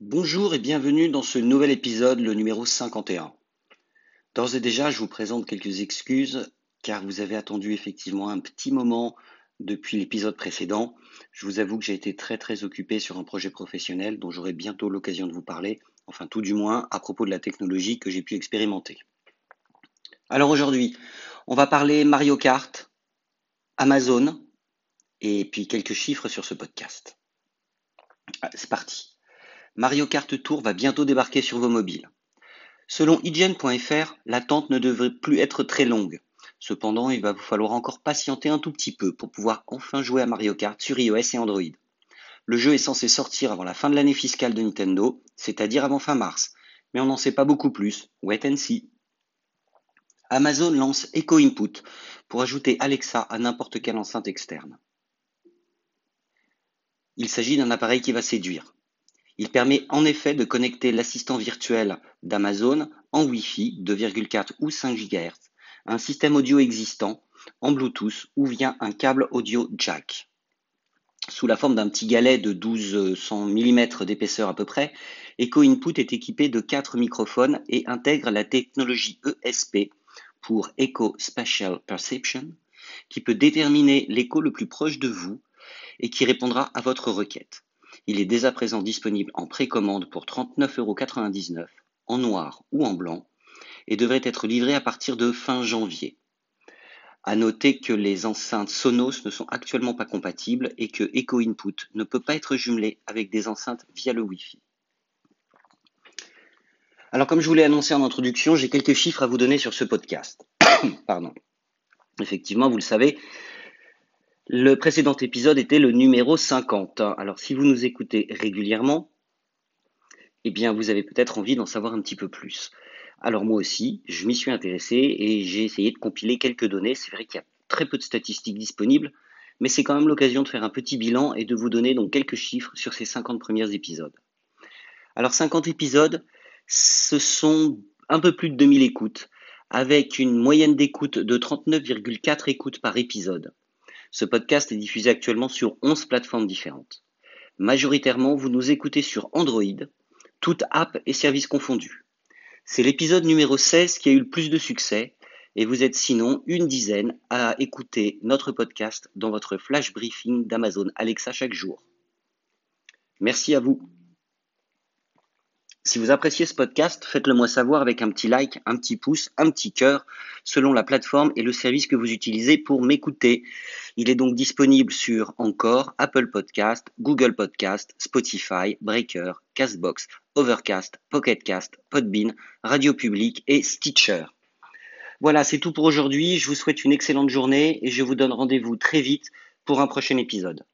Bonjour et bienvenue dans ce nouvel épisode, le numéro 51. D'ores et déjà, je vous présente quelques excuses car vous avez attendu effectivement un petit moment depuis l'épisode précédent. Je vous avoue que j'ai été très très occupé sur un projet professionnel dont j'aurai bientôt l'occasion de vous parler, enfin tout du moins à propos de la technologie que j'ai pu expérimenter. Alors aujourd'hui, on va parler Mario Kart, Amazon et puis quelques chiffres sur ce podcast. Ah, c'est parti. Mario Kart Tour va bientôt débarquer sur vos mobiles. Selon IGN.fr, l'attente ne devrait plus être très longue. Cependant, il va vous falloir encore patienter un tout petit peu pour pouvoir enfin jouer à Mario Kart sur iOS et Android. Le jeu est censé sortir avant la fin de l'année fiscale de Nintendo, c'est-à-dire avant fin mars, mais on n'en sait pas beaucoup plus. Wait and see. Amazon lance Echo Input pour ajouter Alexa à n'importe quelle enceinte externe. Il s'agit d'un appareil qui va séduire. Il permet en effet de connecter l'assistant virtuel d'Amazon en Wi-Fi 2,4 ou 5 GHz, un système audio existant en Bluetooth ou via un câble audio jack. Sous la forme d'un petit galet de 1200 mm d'épaisseur à peu près, Echo Input est équipé de quatre microphones et intègre la technologie ESP pour Echo Spatial Perception, qui peut déterminer l'écho le plus proche de vous et qui répondra à votre requête. Il est dès à présent disponible en précommande pour 39,99€ en noir ou en blanc et devrait être livré à partir de fin janvier. À noter que les enceintes Sonos ne sont actuellement pas compatibles et que Echo Input ne peut pas être jumelé avec des enceintes via le Wi-Fi. Alors comme je vous l'ai annoncé en introduction, j'ai quelques chiffres à vous donner sur ce podcast. Pardon. Effectivement, vous le savez, le précédent épisode était le numéro 50. Alors si vous nous écoutez régulièrement, eh bien vous avez peut-être envie d'en savoir un petit peu plus. Alors moi aussi, je m'y suis intéressé et j'ai essayé de compiler quelques données. C'est vrai qu'il y a très peu de statistiques disponibles, mais c'est quand même l'occasion de faire un petit bilan et de vous donner donc quelques chiffres sur ces 50 premiers épisodes. Alors 50 épisodes, ce sont un peu plus de 2000 écoutes, avec une moyenne d'écoute de 39,4 écoutes par épisode. Ce podcast est diffusé actuellement sur 11 plateformes différentes. Majoritairement, vous nous écoutez sur Android, toutes apps et services confondus. C'est l'épisode numéro 16 qui a eu le plus de succès et vous êtes sinon une dizaine à écouter notre podcast dans votre flash briefing d'Amazon Alexa chaque jour. Merci à vous. Si vous appréciez ce podcast, faites-le moi savoir avec un petit like, un petit pouce, un petit cœur, selon la plateforme et le service que vous utilisez pour m'écouter. Il est donc disponible sur Encore, Apple Podcast, Google Podcast, Spotify, Breaker, Castbox, Overcast, Pocketcast, Podbean, Radio Public et Stitcher. Voilà, c'est tout pour aujourd'hui. Je vous souhaite une excellente journée et je vous donne rendez-vous très vite pour un prochain épisode.